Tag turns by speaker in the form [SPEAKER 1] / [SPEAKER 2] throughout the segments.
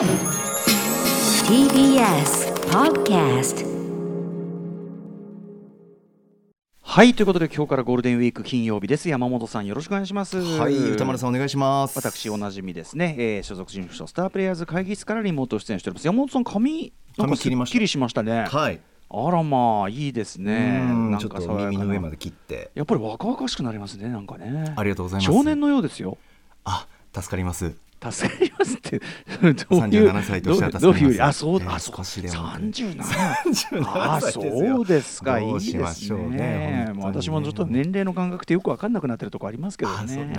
[SPEAKER 1] TBS Podcast
[SPEAKER 2] はいということで今日からゴールデンウィーク金曜日です山本さんよろしくお願いします
[SPEAKER 3] はい、歌丸さんお願いします。
[SPEAKER 2] 私おなじみですね、えー、所属事務所スタープレイヤーズ会議室からリモート出演しております山本さん髪なんかすっ
[SPEAKER 3] 髪切りました
[SPEAKER 2] きりしましたね
[SPEAKER 3] はい。
[SPEAKER 2] あらまあいいですね
[SPEAKER 3] うん
[SPEAKER 2] なん
[SPEAKER 3] ちょっと
[SPEAKER 2] か
[SPEAKER 3] 耳の上まで切って。
[SPEAKER 2] やっぱり若々しくなりますねなんかね
[SPEAKER 3] ありがとうございます。
[SPEAKER 2] 少年のようですよ
[SPEAKER 3] あ、助かります。
[SPEAKER 2] 助かりますってどういう
[SPEAKER 3] 37歳としては助かります。
[SPEAKER 2] どういうあそう、
[SPEAKER 3] えー
[SPEAKER 2] あそう
[SPEAKER 3] 少しでも
[SPEAKER 2] 三十七
[SPEAKER 3] ？37
[SPEAKER 2] あ
[SPEAKER 3] 歳ですよ。
[SPEAKER 2] そうですか。いいです
[SPEAKER 3] ね。
[SPEAKER 2] ね。私もちょっと年齢の感覚ってよく分かんなくなってるとこありますけどね。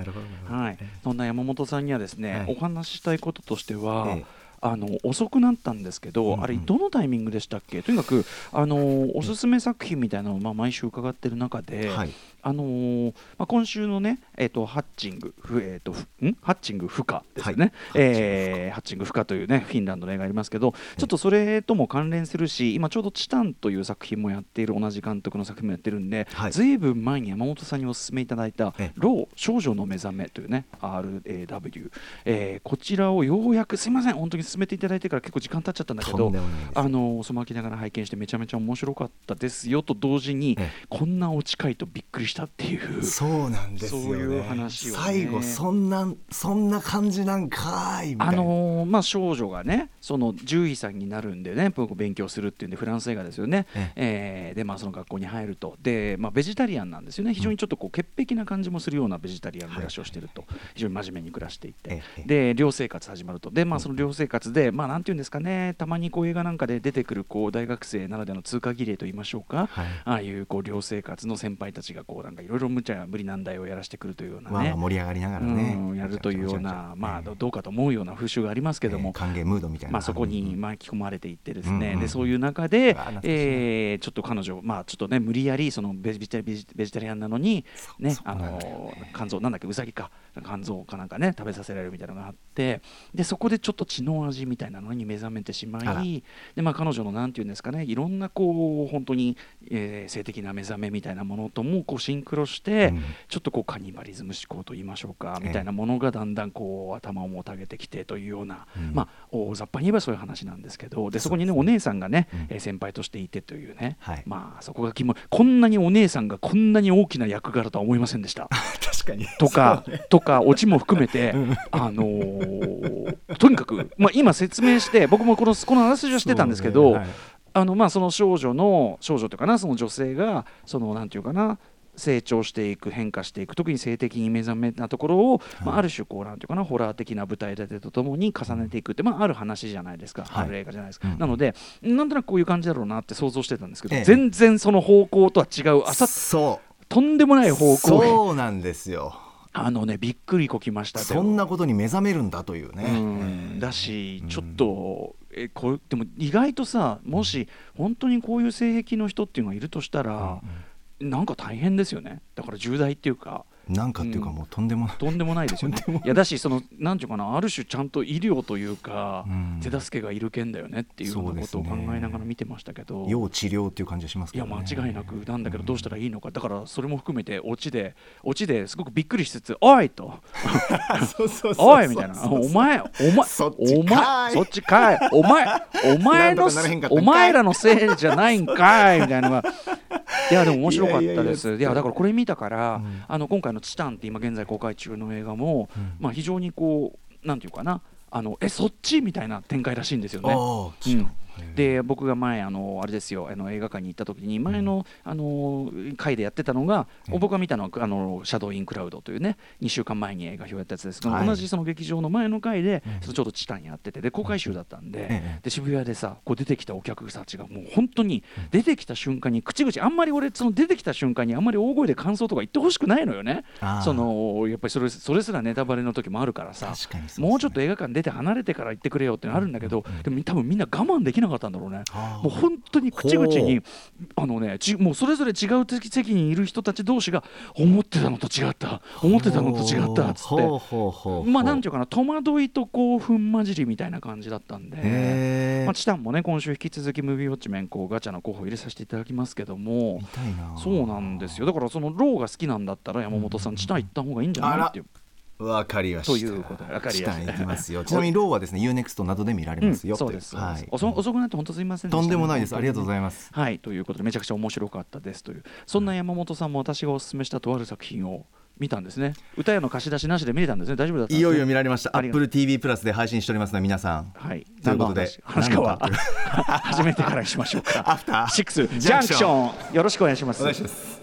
[SPEAKER 2] はい、そんな山本さんにはですね、
[SPEAKER 3] はい。
[SPEAKER 2] お話ししたいこととしては、
[SPEAKER 3] ええ。
[SPEAKER 2] あの遅くなったんですけど、
[SPEAKER 3] うんうん。
[SPEAKER 2] あれどのタイミングでしたっけ？とにかくあのおすすめ作品みたいなのを、まあ、毎週伺ってる中で、
[SPEAKER 3] はい。
[SPEAKER 2] あのーまあ、今週のね、えー、とハッチング、ふえー、とふん？ハッチング不可ですよね、
[SPEAKER 3] はい。
[SPEAKER 2] えーハッチング不可。というねフィンランドの映画ありますけど、ちょっとそれとも関連するし、今ちょうどチタンという作品もやっている同じ監督の作品もやってるんで、
[SPEAKER 3] はい。
[SPEAKER 2] ずいぶん前に山本さんにお勧めいただいた
[SPEAKER 3] ええ「
[SPEAKER 2] ロー少女の目覚め」というね RAW、えーこちらをようやくすいません本当に勧めていただいてから結構時間経っちゃったんだけどあのそまきながら拝見してめちゃめちゃ面白かったですよと同時に、
[SPEAKER 3] え
[SPEAKER 2] こんなオチかいとびっくりしたっていう。
[SPEAKER 3] そうなんですよね。
[SPEAKER 2] そういう話をね。
[SPEAKER 3] 最後そんなそんな感じなんかーいみたいな。
[SPEAKER 2] あのーまあ、少女がねその獣医さんになるんでね僕勉強するっていうんでフランス映画ですよね、
[SPEAKER 3] え
[SPEAKER 2] え。ーでまあその学校に入ると。で、まあ、ベジタリアンなんですよね。非常にちょっとこう潔癖な感じもするようなベジタリアン暮らしをしてると、非常に真面目に暮らしていて、
[SPEAKER 3] ええ。
[SPEAKER 2] で寮生活始まると。でまあその寮生活で、まあなんていうんですかね。たまにこう映画なんかで出てくるこう大学生ならではの通過儀礼と言いましょうか、
[SPEAKER 3] はい。
[SPEAKER 2] ああいうこう寮生活の先輩たちがこうなんかいろいろ無茶無理難題をやらしてくるというようなね。
[SPEAKER 3] 盛り上がりながらね。
[SPEAKER 2] うんやるというような、まあ、どどうかと思うような風習がありますけども、
[SPEAKER 3] えー歓迎ムードみたいな。
[SPEAKER 2] まあ、そこに巻き込まれていってですね、でそういう中でえーちょっと彼女、まあ、ちょっとね無理やりそのベジベジベジタリアンなのに、ねあの肝臓なんだっけうさぎか。肝臓かなんかね食べさせられるみたいなのがあって。でそこでちょっと血の味みたいなのに目覚めてしまいで、まあ、彼女のなんていうんですかね。いろんなこう本当に、えー性的な目覚めみたいなものともこうシンクロして、
[SPEAKER 3] うん。
[SPEAKER 2] ちょっとこうカニバリズム思考と言いましょうか
[SPEAKER 3] ええ。
[SPEAKER 2] みたいなものがだんだんこう頭をもたげてきてというような、
[SPEAKER 3] うん。
[SPEAKER 2] まあ大雑把に言えばそういう話なんですけどでそこにねお姉さんがね、
[SPEAKER 3] うん。
[SPEAKER 2] えー先輩としていてというね、
[SPEAKER 3] はい。
[SPEAKER 2] まあそこが肝こんなにお姉さんがこんなに大きな役柄とは思いませんでした。
[SPEAKER 3] 確かに。
[SPEAKER 2] とか、
[SPEAKER 3] ね。
[SPEAKER 2] とかオチも含めて、あのーとにかく、まあ、今説明して僕もこのこの話をしてたんですけど、
[SPEAKER 3] そうね。はい。
[SPEAKER 2] あのまあその少女の少女というかなその女性がそのなんていうかな成長していく変化していく特に性的に目覚めなところを、まあ、ある種こうなんていうかなホラー的な舞台立てとともに重ねていくって、まあ、ある話じゃないですか、
[SPEAKER 3] はい。
[SPEAKER 2] ある映画じゃないですか、
[SPEAKER 3] うん。
[SPEAKER 2] なのでなんとなくこういう感じだろうなって想像してたんですけど、
[SPEAKER 3] ええ。
[SPEAKER 2] 全然その方向とは違うあさ
[SPEAKER 3] そう。
[SPEAKER 2] とんでもない方向へ
[SPEAKER 3] そうなんですよ。
[SPEAKER 2] あのねびっくりこきました
[SPEAKER 3] そんなことに目覚めるんだというね。
[SPEAKER 2] うん。だし、ちょっとえこれでも意外とさもし本当にこういう性癖の人っていうのがいるとしたら、なんか大変ですよね。だから重大っていうか。
[SPEAKER 3] なんかっていうかもうとんでもない。
[SPEAKER 2] とんでもないですよね。
[SPEAKER 3] い。
[SPEAKER 2] いやだしそのなんていうかなある種ちゃんと医療というか、
[SPEAKER 3] うん。
[SPEAKER 2] 手助けがいる件だよねっていうようなことを考えながら見てましたけど、
[SPEAKER 3] 要治療っていう感じがします
[SPEAKER 2] いや。間違いなくなんだけどどうしたらいいのかだからそれも含めてオチでオチですごくびっくりしつつ「おい!」と。おいみたいな、お前、お前、
[SPEAKER 3] そっち
[SPEAKER 2] お
[SPEAKER 3] かい。
[SPEAKER 2] 前、そっちかい、お前、お前のお前らのせいじゃないんかい。みたいな。いやでも面白かったです。いやだからこれ見たから、
[SPEAKER 3] うん。
[SPEAKER 2] あの今回のチタンって今現在公開中の映画も、
[SPEAKER 3] うん。
[SPEAKER 2] まあ非常にこうなんていうかな、あのえそっち？みたいな展開らしいんですよね。うんで僕が前あのあれですよあの映画館に行った時に前の,、あの回でやってたのが、
[SPEAKER 3] うん。
[SPEAKER 2] 僕が見たのはあのシャドウ・イン・クラウドというね2週間前に映画表やったやつです。けど、
[SPEAKER 3] はい
[SPEAKER 2] 同じその劇場の前の回で、ちょうどチタンやっててで公開週だったんで,、
[SPEAKER 3] ええ
[SPEAKER 2] で渋谷でさこう出てきたお客たちがもう本当に出てきた瞬間に口々あんまり俺その出てきた瞬間にあんまり大声で感想とか言ってほしくないのよね。そのやっぱりそれそれすらネタバレの時もあるからさもうちょっと映画館出て離れてから行ってくれよってのあるんだけど、でも多分みんな我慢できなかったんだろうね。もう本当に口々にあのねちもうそれぞれ違う席にいる人たち同士が思ってたのと違った。思ってたのと違ったっつって。まあなんていうかな戸惑いと興奮混じりみたいな感じだったんで。
[SPEAKER 3] へ
[SPEAKER 2] まあ、チタンもね今週引き続きムービーウォッチメンこうガチャの候補入れさせていただきますけども。そうなんですよ。だからそのローが好きなんだったら山本さんチタン行った方がいいんじゃないっていう
[SPEAKER 3] わかりました。
[SPEAKER 2] ということでわかりました。
[SPEAKER 3] ますよ。ちなみにローはですね UNEXT などで見られますよ、
[SPEAKER 2] うんそうです
[SPEAKER 3] はい。
[SPEAKER 2] 遅遅くなって本当すみませんでした。
[SPEAKER 3] とんでもないです。ありがとうござ
[SPEAKER 2] い
[SPEAKER 3] います。
[SPEAKER 2] はいということでめちゃくちゃ面白かったですという。そんな山本さんも私がお勧めしたとある作品を見たんですね。歌屋の貸し出しなしで見れたんですね。大丈夫だった
[SPEAKER 3] いよいよ見られました。
[SPEAKER 2] ありがとう。
[SPEAKER 3] Apple TV プラスで配信しておりますので皆さん。
[SPEAKER 2] はい、
[SPEAKER 3] ということで
[SPEAKER 2] 話かは初めてからにしましょうか。
[SPEAKER 3] アフター
[SPEAKER 2] シックスジャンクションよろしくお願いします。
[SPEAKER 3] お願いします。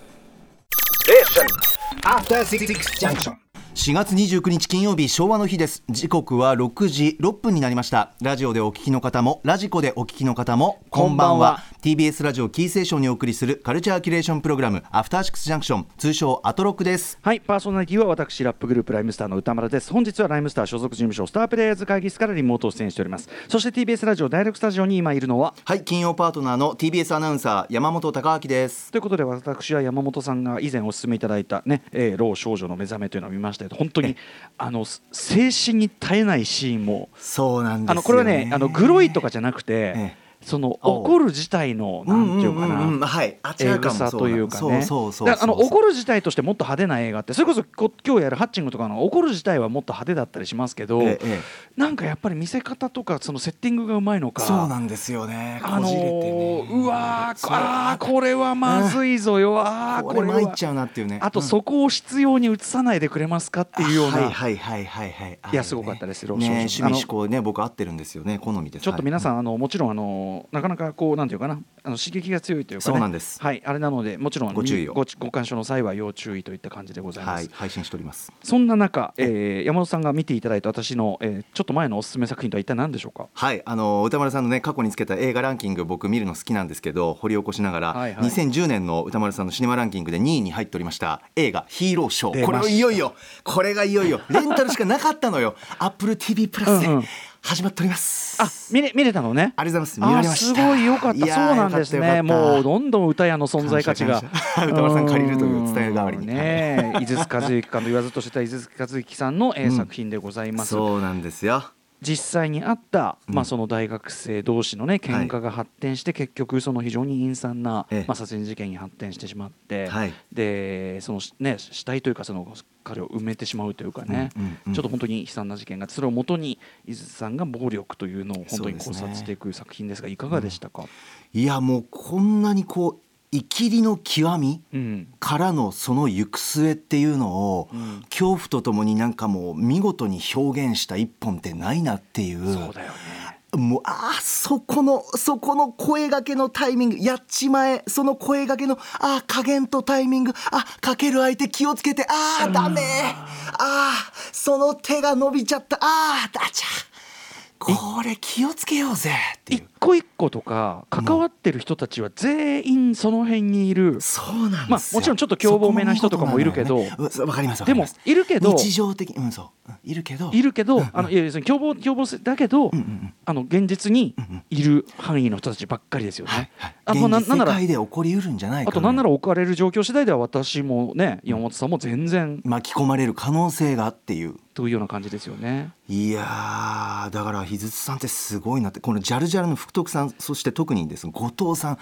[SPEAKER 4] After Six Junction.
[SPEAKER 3] 4月29日金曜日昭和の日です。時刻は6時6分になりました。ラジオでお聞きの方もラジコでお聞きの方もこんばんは。TBS ラジオキーセーションにお送りするカルチャーキュレーションプログラムアフターシックスジャンクション通称アトロックです
[SPEAKER 2] はい、パーソナリティは私ラップグループライムスターの歌丸です。本日はライムスター所属事務所スタープレイヤーズ会議室からリモート出演しております。そして TBS ラジオダイレクトスタジオに今いるのは。
[SPEAKER 3] はい金曜パートナーの TBS アナウンサー山本貴明です
[SPEAKER 2] ということで私は山本さんが以前お勧めいただいたね、えー、老少女の目覚めというのを見ましたけど本当にあのす静止に絶えないシーンも
[SPEAKER 3] そうなんですよ、ね、
[SPEAKER 2] あのこれはねあのグロいとかじゃなくて、
[SPEAKER 3] ええ
[SPEAKER 2] その怒る自体のなんていうかな、
[SPEAKER 3] んんんん。はい。あち
[SPEAKER 2] え
[SPEAKER 3] らか
[SPEAKER 2] さというかね。あの怒る自体としてもっと派手な映画ってそれこそこ今日やるハッチングとかの怒る自体はもっと派手だったりしますけど、
[SPEAKER 3] えええ
[SPEAKER 2] なんかやっぱり見せ方とかそのセッティングがうまいのか
[SPEAKER 3] そうなんですよね。
[SPEAKER 2] あの
[SPEAKER 3] こじれてね。
[SPEAKER 2] ーう。わあーこれはまずいぞよ。あー
[SPEAKER 3] こ
[SPEAKER 2] これ
[SPEAKER 3] 参っちゃうなっていうね。
[SPEAKER 2] あと
[SPEAKER 3] うん。
[SPEAKER 2] そこを必要に映さないでくれますかっていうような、
[SPEAKER 3] はいはいはいはいはい。
[SPEAKER 2] いやすごかったですよ
[SPEAKER 3] ね趣味思考ね僕合ってるんですよね好みで。す
[SPEAKER 2] ちょっと皆さん、
[SPEAKER 3] はい。
[SPEAKER 2] あのもちろんあのなかなかこうなんていうかなあの刺激が強いというか、ね、
[SPEAKER 3] そうなんです。
[SPEAKER 2] はいあれなのでもちろん
[SPEAKER 3] ご注意を。
[SPEAKER 2] ごご鑑賞の際は要注意といった感じでございます、
[SPEAKER 3] はい配信しております。
[SPEAKER 2] そんな中、えー、山本さんが見ていただいた私の、えー、ちょっと前のおすすめ作品とは一体何でしょうか？
[SPEAKER 3] はいあの歌丸さんのね過去につけた映画ランキング僕見るの好きなんですけど掘り起こしながら、
[SPEAKER 2] はいはい。
[SPEAKER 3] 2010年の歌丸さんのシネマランキングで2位に入っておりました映画「ヒーローショー」これいよいよこれがいよいよレンタルしかなかったのよ。AppleTV プラスで。
[SPEAKER 2] うんうん
[SPEAKER 3] 始まっております。
[SPEAKER 2] あ見れ見れたのね？
[SPEAKER 3] ありがとうございます。見られました。
[SPEAKER 2] あすごいよかった。そうなんですね。もうどんどん歌屋の存在価値が。
[SPEAKER 3] 歌丸さん借りるという伝え代わりに
[SPEAKER 2] うん。ねえ井筒和之監と言わずとしてた井筒和之さんの、えー
[SPEAKER 3] うん。
[SPEAKER 2] 作品でございます。
[SPEAKER 3] そうなんですよ
[SPEAKER 2] 実際にあった、
[SPEAKER 3] うん。
[SPEAKER 2] まあ、その大学生同士のね喧嘩が発展して、結局その非常に陰惨な、
[SPEAKER 3] ええ。
[SPEAKER 2] まあ、殺人事件に発展してしまって、
[SPEAKER 3] はい。
[SPEAKER 2] でそのね死体というかその彼を埋めてしまうというかね、ちょっと本当に悲惨な事件がそれをもとに伊豆さんが暴力というのを本当に考察していく作品ですがいかがでしたか、
[SPEAKER 3] いやもうこんなにこう生きりの極み
[SPEAKER 2] うん。
[SPEAKER 3] からのその行く末っていうのを、
[SPEAKER 2] うん。
[SPEAKER 3] 恐怖とともになんかもう見事に表現した一本ってないなっていう。
[SPEAKER 2] そうだよね。
[SPEAKER 3] もうあーそこのそこの声がけのタイミング。やっちまえ。その声がけのあー加減とタイミング。あかける相手気をつけて。あーダメ。あーその手が伸びちゃった。あーだちゃこれ気をつけようぜっていう。
[SPEAKER 2] 一個一個とか関わってる人たちは全員その辺にいる、
[SPEAKER 3] そうなんですよ。
[SPEAKER 2] まあもちろんちょっと凶暴めな人とかもいるけど。
[SPEAKER 3] そこも見事なのよねうんわかります。
[SPEAKER 2] でもいるけど。
[SPEAKER 3] 日常的うんそう。うんいるけど。
[SPEAKER 2] いるけど、あのいや要するに凶暴凶暴性だけど、
[SPEAKER 3] うんうんうん。
[SPEAKER 2] あの現実にいる範囲の人たちばっかりですよね。
[SPEAKER 3] はいはい。
[SPEAKER 2] あもうな
[SPEAKER 3] 現実
[SPEAKER 2] なんなら
[SPEAKER 3] 世界で起こりうるんじゃないか
[SPEAKER 2] あとなんなら置かれる状況次第では私もね山本さんも全然。
[SPEAKER 3] 巻き込まれる可能性がっていう
[SPEAKER 2] というような感じですよね。
[SPEAKER 3] いやーだから井筒さんってすごいなって。このジャルジャルの福徳さんそして特にですね後藤さん。
[SPEAKER 2] 後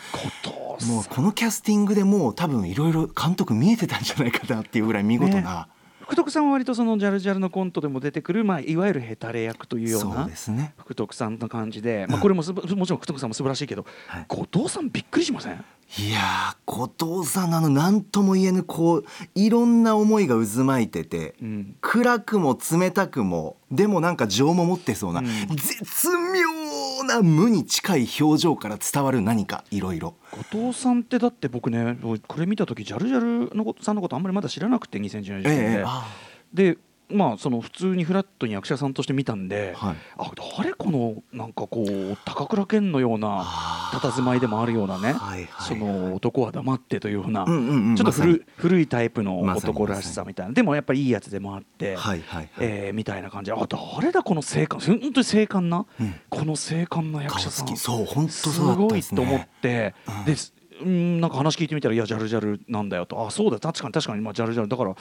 [SPEAKER 2] 藤
[SPEAKER 3] もうこのキャスティングでもう多分いろいろ監督見えてたんじゃないかなっていうぐらい見事な、
[SPEAKER 2] 福徳さんは割とそのジャルジャルのコントでも出てくる、まあ、いわゆるヘタレ役というよう
[SPEAKER 3] そう
[SPEAKER 2] な
[SPEAKER 3] ですね。
[SPEAKER 2] 福徳さんの感じで、まあ、これもすばもちろん福徳さんも素晴らしいけど、
[SPEAKER 3] はい。
[SPEAKER 2] 後藤さんびっくりしません？
[SPEAKER 3] いやー後藤さんのあの何とも言えぬこういろんな思いが渦巻いてて、
[SPEAKER 2] うん。
[SPEAKER 3] 暗くも冷たくもでもなんか情も持ってそうな、
[SPEAKER 2] うん。
[SPEAKER 3] 絶妙な無に近い表情から伝わる何かいろいろ。
[SPEAKER 2] 後藤さんってだって僕ねこれ見た時ジャルジャルのことさんのことあんまりまだ知らなくて2010年時点で、
[SPEAKER 3] ええあ。
[SPEAKER 2] でまあその普通にフラットに役者さんとして見たんで、
[SPEAKER 3] はい。
[SPEAKER 2] あ誰このなんかこう高倉健のような
[SPEAKER 3] あ
[SPEAKER 2] 佇まいでもあるようなね、
[SPEAKER 3] はいはい
[SPEAKER 2] その男は黙ってというような、
[SPEAKER 3] うんうんうん
[SPEAKER 2] ちょっと古,、古いタイプの男らしさみたいな、でもやっぱりいいやつでもあって、
[SPEAKER 3] はいはいはい、
[SPEAKER 2] えーみたいな感じ。であ誰だこの精悍本当に精悍な、
[SPEAKER 3] うん。
[SPEAKER 2] この精悍な役
[SPEAKER 3] 顔
[SPEAKER 2] 者さん。
[SPEAKER 3] 好き。そう本当
[SPEAKER 2] すごいと思っ
[SPEAKER 3] ね
[SPEAKER 2] て、
[SPEAKER 3] うん。
[SPEAKER 2] ですうんなんか話聞いてみたら「いやジャルジャルなんだよ」と「あそうだ確かに確かに、まあ、ジャルジャル。だから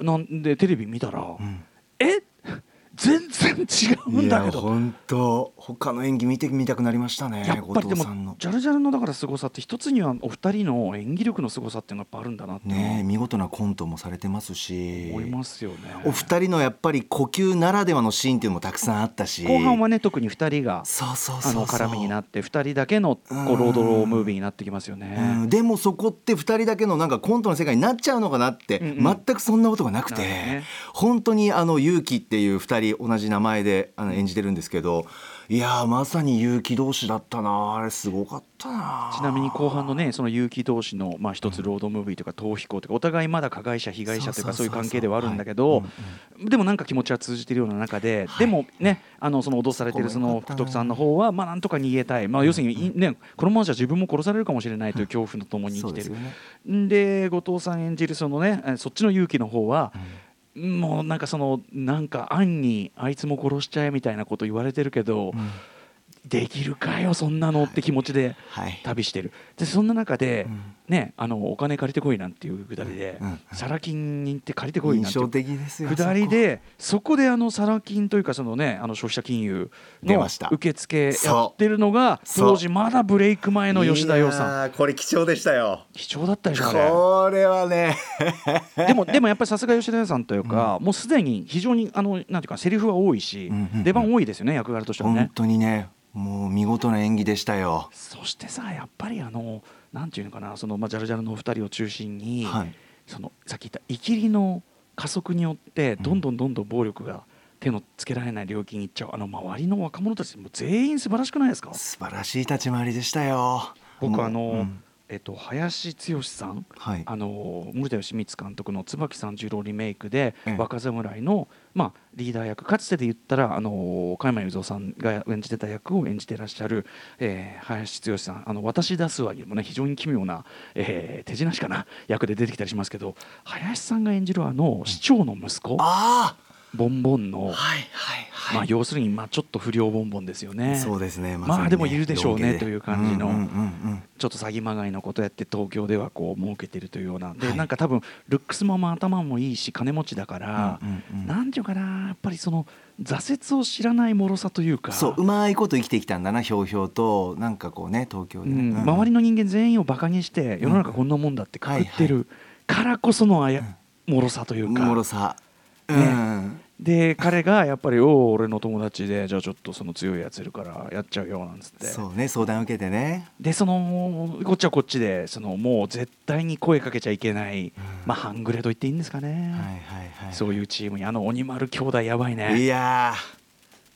[SPEAKER 2] なんでテレビ見たら、
[SPEAKER 3] ん。
[SPEAKER 2] え？全然違うんだけど。
[SPEAKER 3] 本当他の演技見てみたくなりましたね
[SPEAKER 2] やっぱりでもジャルジャルのだから凄さって一つにはお二人の演技力の凄さっていうのがやっぱあるんだなって
[SPEAKER 3] ねえ見事なコントもされてますし。
[SPEAKER 2] 思いますよね。
[SPEAKER 3] お二人のやっぱり呼吸ならではのシーンっていうのもたくさんあったし。
[SPEAKER 2] 後半はね特に二人が
[SPEAKER 3] そうそうそう
[SPEAKER 2] あの絡みになって二人だけのこう
[SPEAKER 3] うん
[SPEAKER 2] ロードロームービーになってきますよね。
[SPEAKER 3] うん。でもそこって2人だけのなんかコントの世界になっちゃうのかなって、
[SPEAKER 2] うんうん。
[SPEAKER 3] 全くそんなことがなくて、
[SPEAKER 2] ね。
[SPEAKER 3] 本当にあの勇気っていう2人同じ名前であの演じてるんですけどいやーまさに勇気同士だったなあれすごかったな
[SPEAKER 2] ちなみに後半のねその結城同士のまあ一つロードムービーとか逃避行とかお互いまだ加害者被害者というかそういう関係ではあるんだけどでもなんか気持ちは通じてるような中ででもねあのその脅されてるその福徳さんの方はまあなんとか逃げたい。まあ要するにいねこのままじゃ自分も殺されるかもしれないという恐怖とともに生きてる。
[SPEAKER 3] でね。
[SPEAKER 2] 後藤さん演じるそのねえそっちの勇気の方は、もうなんかそのなんか暗にあいつも殺しちゃえみたいなこと言われてるけど、できるかよそんなのって気持ちで
[SPEAKER 3] はい。
[SPEAKER 2] 旅してる。でそんな中で、
[SPEAKER 3] うん。
[SPEAKER 2] ねあのお金借りてこいなんていうくだりで、サラ金に行って借りてこいなんていうくだりでそこ。であのサラ金というかそのねあその消費者金融の受付やってるのが当時まだブレイク前の吉田洋さん。
[SPEAKER 3] これ貴重でしたよ。
[SPEAKER 2] 貴重だったでしょあれ。
[SPEAKER 3] これはね。
[SPEAKER 2] でもでもやっぱりさすが吉田洋さんというか、もうすでに非常にあのなんていうかセリフは多いし、出番多いですよね役柄としては
[SPEAKER 3] 本
[SPEAKER 2] ね。
[SPEAKER 3] 当にねもう見事な演技でしたよ。
[SPEAKER 2] そしてさやっぱりあのなんていうのかなそのまあジャルジャルのお二人を中心に、
[SPEAKER 3] はい。
[SPEAKER 2] そのさっき言ったイキリの加速によってどんどんどんどん暴力が手のつけられない領域に行っちゃう。あの周りの若者たちも全員素晴らしくないですか？
[SPEAKER 3] 素晴らしい立ち回りでしたよ。
[SPEAKER 2] 僕あの、
[SPEAKER 3] うん
[SPEAKER 2] えっと、林剛さん
[SPEAKER 3] はい。
[SPEAKER 2] あの森田義満監督の椿三十郎リメイクで
[SPEAKER 3] ええ。
[SPEAKER 2] 若侍の、まあ、リーダー役かつてで言ったらあの加山雄三さんが演じてた役を演じてらっしゃる、えー林剛さん「あの私出すわ」にもね非常に奇妙な、えー手品師かな役で出てきたりしますけど林さんが演じるあの市長の息子、
[SPEAKER 3] あ
[SPEAKER 2] ボンボンの、
[SPEAKER 3] あはいはいはい、
[SPEAKER 2] まあ、要するに、まあ、ちょっと不良ボンボンですよね。
[SPEAKER 3] そうですね。
[SPEAKER 2] まあ
[SPEAKER 3] さに
[SPEAKER 2] でもいるでしょうねという感じの。
[SPEAKER 3] うんうんうんうん。
[SPEAKER 2] ちょっと詐欺まがいのことやって東京ではこう儲けてるというような。で、
[SPEAKER 3] はい。
[SPEAKER 2] なんか多分ルックスもまあ頭もいいし金持ちだから、
[SPEAKER 3] うんうんうん。
[SPEAKER 2] なんていうかなやっぱりその挫折を知らない脆さというか。
[SPEAKER 3] そううまいこと生きてきたんだなひょうひょうとなんかこうね東京で。ね、
[SPEAKER 2] うん。
[SPEAKER 3] うん。
[SPEAKER 2] 周りの人間全員をバカにして世の中こんなもんだってくくってるからこそのあや、脆さというか。
[SPEAKER 3] もろさ、う
[SPEAKER 2] ね。
[SPEAKER 3] ん
[SPEAKER 2] で彼がやっぱり「おお俺の友達でじゃあちょっとその強いやついるからやっちゃうよ」なんつって。
[SPEAKER 3] そうね相談受けてね。
[SPEAKER 2] でそのこっちはこっちでそのもう絶対に声かけちゃいけない、まあ半グレと言っていいんですかね、
[SPEAKER 3] はいはいはい
[SPEAKER 2] そういうチームにあの鬼丸兄弟やばいね。
[SPEAKER 3] いやー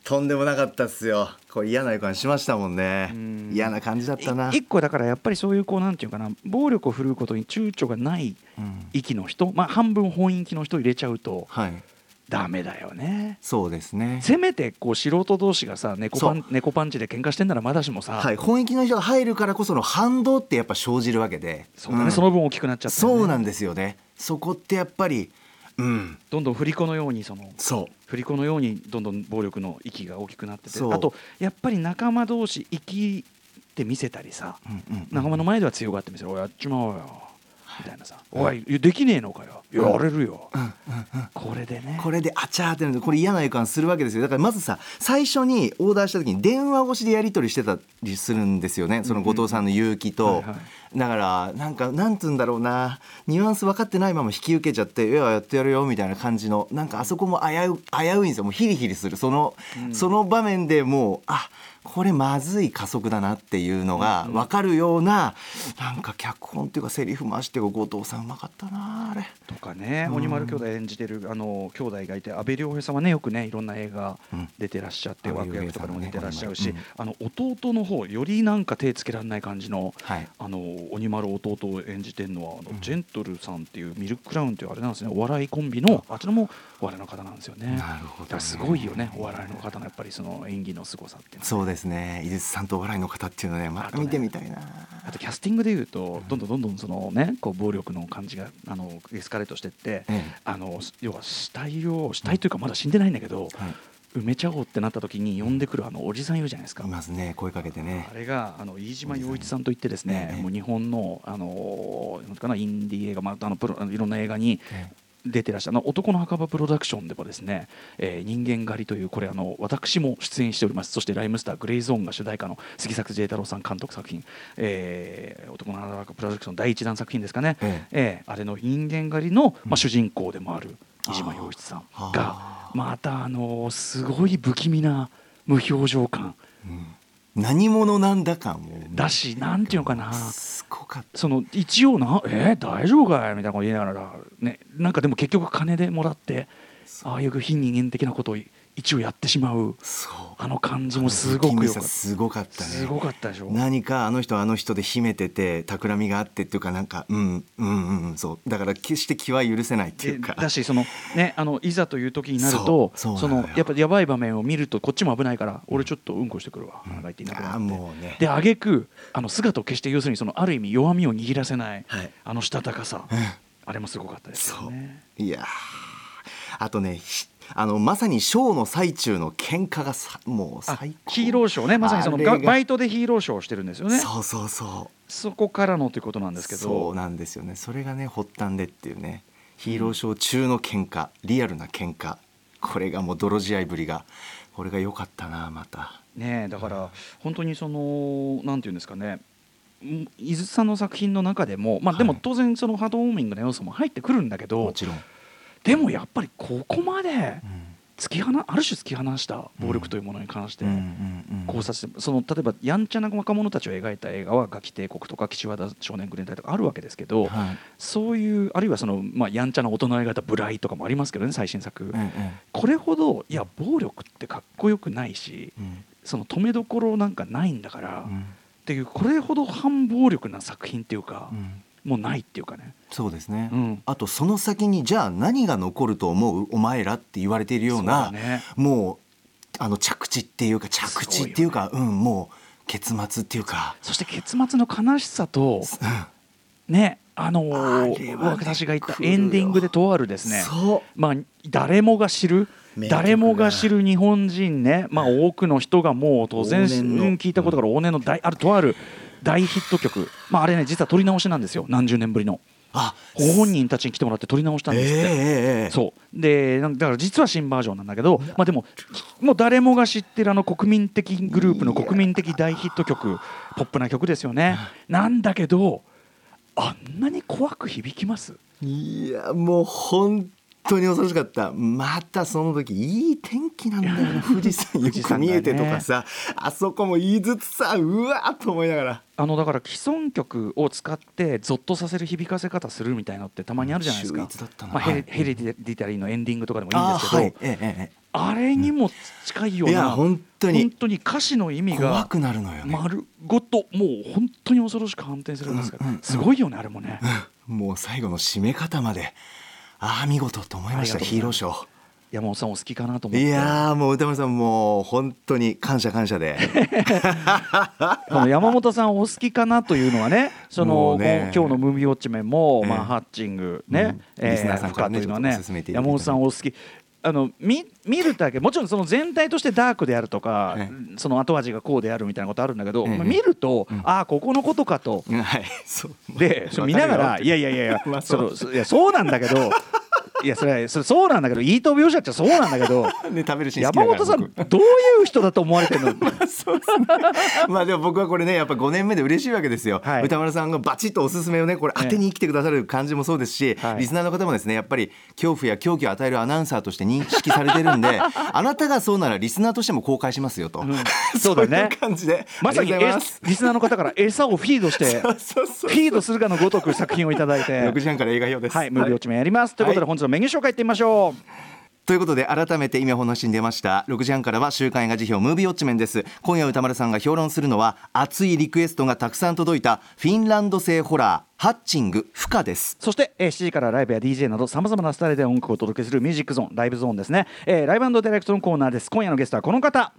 [SPEAKER 3] とんでもなかったっすよ。これ嫌な予感しましたもんね。
[SPEAKER 2] うん。
[SPEAKER 3] 嫌な感じだったな。い
[SPEAKER 2] 一個だからやっぱりそういうこうなんていうかな暴力を振るうことに躊躇がない
[SPEAKER 3] うん。
[SPEAKER 2] 域の人、まあ、半分本域の人入れちゃうと
[SPEAKER 3] はい
[SPEAKER 2] ダメだよね。
[SPEAKER 3] そうですね。
[SPEAKER 2] せめてこう素人同士がさ猫パ
[SPEAKER 3] そ
[SPEAKER 2] ン猫パンチで喧嘩してんならまだしもさ、
[SPEAKER 3] はい。本域の人が入るからこその反動ってやっぱ生じるわけで。
[SPEAKER 2] そうだね、
[SPEAKER 3] ん。
[SPEAKER 2] その分大きくなっちゃったよね、
[SPEAKER 3] そうなんですよね。そこってやっぱりうん。
[SPEAKER 2] どんどん振り子のようにその
[SPEAKER 3] そう。
[SPEAKER 2] 振り子のようにどんどん暴力の域が大きくなってて
[SPEAKER 3] そう。
[SPEAKER 2] あとやっぱり仲間同士生きて見せたりさ
[SPEAKER 3] うんうん。
[SPEAKER 2] 仲間の前では強がって見せる「おいやっちまおうよ」みたいなさ「おいできねえのかよ。やれるよ」これでね。
[SPEAKER 3] これであちゃーってなるとこれ嫌な予感するわけですよ。だからまずさ最初にオーダーした時に電話越しでやり取りしてたりするんですよね。その後藤さんの勇気と、だからなんかなんつうんだろうな。ニュアンス分かってないまま引き受けちゃって「いややってやるよ」みたいな感じのなんかあそこも危う危ういんですよ。もうヒリヒリする。その、その場面でもうあこれまずい加速だなっていうのが分かるような、なんか脚本っていうかセリフ回しって後藤さんうまかったなあれ。
[SPEAKER 2] とかね鬼丸兄弟演じてるあの兄弟がいて阿部亮平さんはねよくねいろんな映画
[SPEAKER 3] うん。
[SPEAKER 2] 出てらっしゃって、
[SPEAKER 3] 阿部
[SPEAKER 2] 枠
[SPEAKER 3] 亮平さん
[SPEAKER 2] とかでも出てらっしゃるし、
[SPEAKER 3] うん。
[SPEAKER 2] あの弟の方よりなんか手つけられない感じの
[SPEAKER 3] はい。
[SPEAKER 2] あの鬼丸弟を演じてるのはあの、ジェントルさんっていうミルククラウンっていうあれなんですね。お笑いコンビのあちらもお笑いの方なんですよね。
[SPEAKER 3] なるほどね。
[SPEAKER 2] すごいよね。お笑いの方のやっぱりその演技の凄さって
[SPEAKER 3] そうですね。井筒さんとお笑いの方っていうのねまた見てみたいな、
[SPEAKER 2] あとキャスティングでいうとどんどんどんどんそのねこう暴力の感じがあのエスカレートしてって、
[SPEAKER 3] ええ。
[SPEAKER 2] あの要は死体を死体というかまだ死んでないんだけど、
[SPEAKER 3] はい
[SPEAKER 2] 埋めちゃおうってなった時に呼んでくるあのおじさんいるじゃないですか。
[SPEAKER 3] い。ますね声かけてね。
[SPEAKER 2] あれがあの飯島洋一さんといってですね、
[SPEAKER 3] ええ
[SPEAKER 2] もう日本のあのなんかなインディー映画、まあ、あのプロあのいろんな映画に
[SPEAKER 3] え
[SPEAKER 2] 出てらっしゃる。男の墓場プロダクションでもですね、えー人間狩りというこれあの私も出演しております。そしてライムスターグレイゾーンが主題歌の杉作 J 太郎さん監督作品、えー男の墓場プロダクション第一弾作品ですかね、
[SPEAKER 3] え
[SPEAKER 2] え。ーあれの人間狩りの、まあ、主人公でもある飯島洋一さん
[SPEAKER 3] あ
[SPEAKER 2] がまたあのすごい不気味な無表情感。
[SPEAKER 3] 何者なんだかもう
[SPEAKER 2] だしなんていうのかな。
[SPEAKER 3] すごかった。
[SPEAKER 2] その一応な「えー、大丈夫かい?」みたいなこと言いながら、ね、なんかでも結局金でもらってああいう非人間的なことを一応やってしまう。
[SPEAKER 3] そう。
[SPEAKER 2] あの感じもすごくよかった。
[SPEAKER 3] すごかったね。
[SPEAKER 2] すごかったでしょ。
[SPEAKER 3] 何かあの人はあの人で秘めてて企みがあってっていうかなんかうんうんうんうんそう。だから決して気は許せないっていうか。
[SPEAKER 2] でだしそのねあのいざという時になると
[SPEAKER 3] その
[SPEAKER 2] やっぱやばい場面を見るとこっちも危ないから俺ちょっとうんこしてくるわ、なんいなくな
[SPEAKER 3] もうね。
[SPEAKER 2] で挙句あの姿を消して要するにそのある意味弱みを握らせない、
[SPEAKER 3] はい。
[SPEAKER 2] あのしたたかさ、
[SPEAKER 3] うん。
[SPEAKER 2] あれもすごかったですよね。
[SPEAKER 3] いやー。あとねひあのまさにショーの最中の喧嘩がさもう
[SPEAKER 2] あ
[SPEAKER 3] 最高。
[SPEAKER 2] ヒーローショーね。まさにそのバイトでヒーローショーをしてるんですよね。
[SPEAKER 3] そうそうそう。
[SPEAKER 2] そこからのということなんですけ
[SPEAKER 3] そう
[SPEAKER 2] ど
[SPEAKER 3] なんですよね。それがね発端でっていうね。ヒーローショー中の喧嘩リアルな喧嘩。これがもう泥仕合ぶりがこれが良かったなまた。
[SPEAKER 2] ねえだから本当にそのなんていうんですかね。ん伊豆さんの作品の中でもまあでも
[SPEAKER 3] はい。
[SPEAKER 2] 当然そのハードウォーミングな要素も入ってくるんだけど、
[SPEAKER 3] もちろん、
[SPEAKER 2] でもやっぱりここまで
[SPEAKER 3] うん。
[SPEAKER 2] 突き放ある種突き放した暴力というものに関して、考察してその例えばやんちゃな若者たちを描いた映画は「ガキ帝国」とか「岸和田少年グレン隊」とかあるわけですけど、
[SPEAKER 3] はい。
[SPEAKER 2] そういうあるいはその、まあ、やんちゃな大人を描いた「ブライ」とかもありますけどね最新作、
[SPEAKER 3] うんうん。
[SPEAKER 2] これほどいや暴力ってかっこよくないし
[SPEAKER 3] うん。
[SPEAKER 2] その止めどころなんかないんだから、っ
[SPEAKER 3] うん。
[SPEAKER 2] ていうこれほど反暴力な作品っていうか、
[SPEAKER 3] うん
[SPEAKER 2] もうないっていうかね。
[SPEAKER 3] そうですね、
[SPEAKER 2] うん。
[SPEAKER 3] あとその先にじゃあ何が残ると思う？お前らって言われているような
[SPEAKER 2] ね。
[SPEAKER 3] もうあの着地っていうか着地っていうか、うんもう結末っていうか、
[SPEAKER 2] そして結末の悲しさと
[SPEAKER 3] うん。
[SPEAKER 2] ねあの
[SPEAKER 3] あれはね
[SPEAKER 2] 私が言ったエンディングでとあるですね。
[SPEAKER 3] そう。
[SPEAKER 2] まあ誰もが知る誰もが知る日本人ね、まあ、多くの人がもう当然聞いたことから往年の大あるとある大ヒット曲、まあ、あれね実は撮り直しなんですよ。何十年ぶりの。
[SPEAKER 3] あ
[SPEAKER 2] ご本人たちに来てもらって撮り直したんですって、
[SPEAKER 3] え
[SPEAKER 2] そう。でなんだから実は新バージョンなんだけど、まあ、でももう誰もが知ってるあの国民的グループの国民的大ヒット曲ポップな曲ですよね。なんだけどあんなに怖く響きます？
[SPEAKER 3] いやもう本当に恐ろしかった。またその時いい天気なんだよね富士山よく見えてとかさ、あそこも言いつつさうわーっと思いながら。
[SPEAKER 2] あのだから既存曲を使ってゾッとさせる響かせ方するみたいなのってたまにあるじゃないですか。
[SPEAKER 3] 秀逸だったな。
[SPEAKER 2] まあ、ヘレディタリーのエンディングとかでもいいんですけど、
[SPEAKER 3] はい。ええええ。
[SPEAKER 2] あれにも近いような、
[SPEAKER 3] いや本当に。
[SPEAKER 2] 本当に歌詞の意味が
[SPEAKER 3] 怖くなるのよね、
[SPEAKER 2] 丸ごともう本当に恐ろしく反転するんですけど、
[SPEAKER 3] うんうんうん。
[SPEAKER 2] すごいよねあれもね。
[SPEAKER 3] もう最後の締め方までああ見事と思いました。ヒーローショ
[SPEAKER 2] 山本さんお好きかなと思って
[SPEAKER 3] ー。いやーもう歌丸さんもう本当に感謝感謝で。
[SPEAKER 2] 山本さんお好きかなというのはねその
[SPEAKER 3] ね。
[SPEAKER 2] 今日のムービーウォッチメンも、
[SPEAKER 3] ええ。
[SPEAKER 2] まあ、ハッチングね、
[SPEAKER 3] うん。
[SPEAKER 2] え
[SPEAKER 3] リスナーさんからね
[SPEAKER 2] 深というのはね山本さんお好きあの見見るだけもちろんその全体としてダークであるとか、
[SPEAKER 3] え
[SPEAKER 2] その後味がこうであるみたいなことあるんだけど、見ると、
[SPEAKER 3] うん。
[SPEAKER 2] ああここのことかと。
[SPEAKER 3] はい。
[SPEAKER 2] で見ながらいやいやいやいや
[SPEAKER 3] まあ
[SPEAKER 2] そのそいやそうなんだけどいやそれそれそうなんだけどいいと描写っちゃそうなんだけど
[SPEAKER 3] ね食べるシーン
[SPEAKER 2] 山本さん
[SPEAKER 3] 僕。
[SPEAKER 2] どういう人だと思われてるの？
[SPEAKER 3] そうですね。まあでも僕はこれねやっぱ5年目で嬉しいわけですよ。
[SPEAKER 2] はい。
[SPEAKER 3] 歌丸さんがバチッとおすすめをねこれ当てに来てくださる感じもそうですし、
[SPEAKER 2] はい。
[SPEAKER 3] リスナーの方もですねやっぱり恐怖や狂気を与えるアナウンサーとして認識されてるんであなたがそうならリスナーとしても公開しますよと、
[SPEAKER 2] ん。そうだね。
[SPEAKER 3] いう感じで。
[SPEAKER 2] まさにリスナーの方から餌をフィードしてフィードするかのごとく作品をいただいて。
[SPEAKER 3] 6時半から映画表です。
[SPEAKER 2] はいムービーウォッチメンやります、ということで
[SPEAKER 3] はい。
[SPEAKER 2] 本日のメニュー紹介いってみましょう。
[SPEAKER 3] ということで改めて今話に出ました。6時半からは週刊映画辞表ムービーウォッチメンです。今夜歌丸さんが評論するのは熱いリクエストがたくさん届いたフィンランド製ホラーハッチング不可です。
[SPEAKER 2] そして、えー7時からライブや DJ などさまざまなスタイルで音楽をお届けするミュージックゾーンライブゾーンですね、えーライブディレクトのコーナーです。今夜のゲストはこの方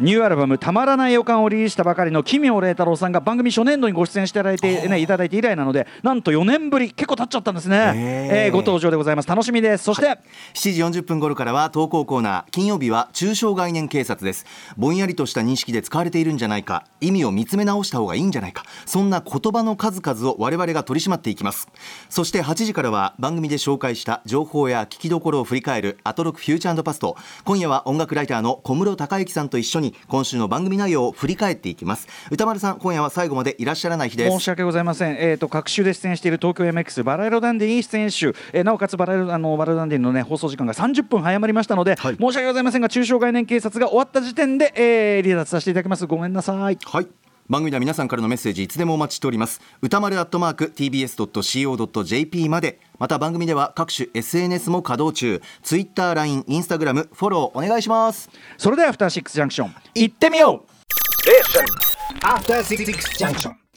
[SPEAKER 2] ニューアルバム「たまらない予感」をリリースしたばかりの奇妙麗太郎さんが番組初年度にご出演していただいて,、ね、いただいて以来なのでなんと4年ぶり結構経っちゃったんですね、えー、ご登場でございます。楽しみです。そして、はい、
[SPEAKER 3] 7時40分頃からは投稿コーナー金曜日は中小概念警察です。ぼんやりとした認識で使われているんじゃないか。意味を見つめ直した方がいいんじゃないか。そんな言葉の数々を我々が取り締まっていきます。そして8時からは番組で紹介した情報や聞きどころを振り返るアトロクフューチャーパスト。今夜は音楽ライターの小室孝之さんと一緒に今週の番組組内容を振り返っていきます。歌丸さん今夜は最後までいらっしゃらない日です。
[SPEAKER 2] 申し訳ございません。えっ、ー、と各週で出演している東京 MX バラ色ダンディに出演集、えー、なおかつバラ色あのバラ色ダンディのね放送時間が30分早まりましたので、はい、申し訳ございませんが中小概念警察が終わった時点で、えー、離脱させていただきます。ごめんなさい。
[SPEAKER 3] はい番組では皆さんからのメッセージいつでもお待ちしております。歌丸アットマーク tbs.co.jp まで。また番組では各種 SNS も稼働中。Twitter、LINE、Instagram フォローお願いします。
[SPEAKER 2] それではアフターシックスジャンクション行ってみよう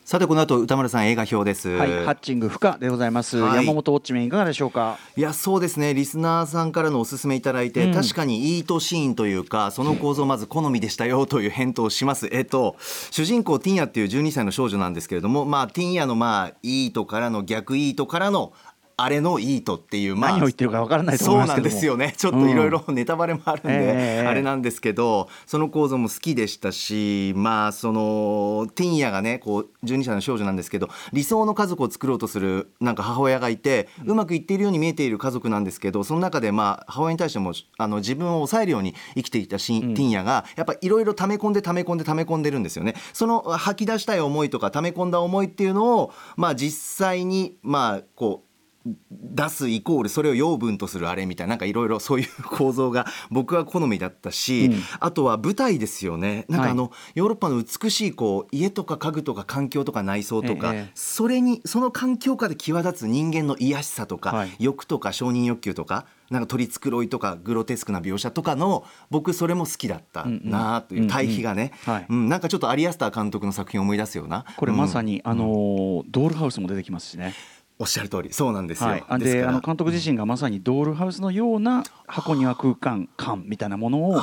[SPEAKER 3] さてこの後歌丸さん映画表です、
[SPEAKER 2] はい、ハッチング不可でございます、はい、山本ウォッチメンいかがでしょうか？
[SPEAKER 3] いやそうですね。リスナーさんからのおすすめいただいて、うん、確かにいいとシーンというかその構造まず好みでしたよという返答をします。えっと主人公ティンヤっていう12歳の少女なんですけれどもまあティンヤのまあいいとからの逆いいとからのあれのいいとっていう、
[SPEAKER 2] まあ、何を言ってるかわからないと思います
[SPEAKER 3] そうなんですよね。ちょっといろいろネタバレもあるんで、うん、あれなんですけどその構造も好きでしたしまあそのティンヤがねこう12歳の少女なんですけど理想の家族を作ろうとするなんか母親がいてうまくいっているように見えている家族なんですけどその中でまあ母親に対してもあの自分を抑えるように生きていたシ、うん、ティンヤがやっぱいろいろ溜め込んで溜め込んで溜め込んでるんですよね。その吐き出したい思いとか溜め込んだ思いっていうのをまあ実際にまあこう出すイコールそれを養分とするあれみたいななんかいろいろそういう構造が 僕は好みだったし、うん、あとは舞台ですよね。なんかあの、はい、ヨーロッパの美しいこう家とか家具とか環境とか内装とか、ええ、それにその環境下で際立つ人間の癒しさとか、はい、欲とか承認欲求とかなんか取り繕いとかグロテスクな描写とかの僕それも好きだったなという対比がね、うん、なんかちょっとアリアスター監督の作品を思い出すような。
[SPEAKER 2] これまさに、うん、あのドールハウスも出てきますしね。
[SPEAKER 3] おっしゃる通りそうなんですよ、
[SPEAKER 2] はい、であの監督自身がまさにドールハウスのような箱庭空間感みたいなものを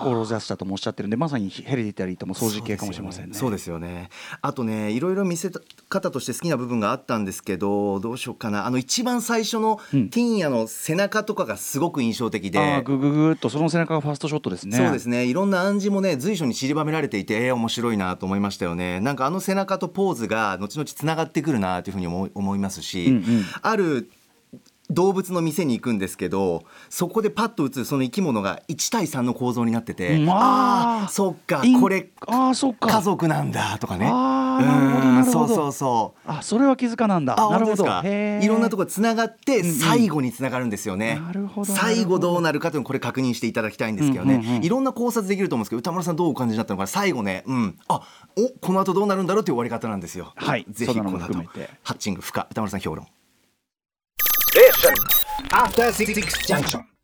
[SPEAKER 2] 志したともおっしゃってるんでまさにヘレディタリーとも掃除系かもしれませんね。
[SPEAKER 3] そうですよね。あとねいろいろ見せ方として好きな部分があったんですけどどうしようかな。あの一番最初のティーンヤの背中とかがすごく印象的で、うん、
[SPEAKER 2] あグググっとその背中がファーストショットですね。
[SPEAKER 3] そうですね。いろんな暗示もね随所に散りばめられていてえー、面白いなと思いましたよね。なんかあの背中とポーズが後々つながってくるなというふうに思いますし、うんうん。ある動物の店に行くんですけどそこでパッと映るその生き物が1対3の構造になってて、うん、ああそっかこれあそっか。家族なんだとかね
[SPEAKER 2] あ
[SPEAKER 3] うんそうそうそう。
[SPEAKER 2] あそれは気づかなんだ。なるほど。
[SPEAKER 3] いろんなところつながって最後につながるんですよね、
[SPEAKER 2] なるほど
[SPEAKER 3] 最後どうなるかというのこれ確認していただきたいんですけどね、うんうんうん、いろんな考察できると思うんですけど歌丸さんどうお感じになったのか最後ねうん。あおこの後どうなるんだろうという終わり方なんですよ。
[SPEAKER 2] はい。
[SPEAKER 3] ぜひこの後ハッチング深歌丸さん評論。
[SPEAKER 4] After Six Junction.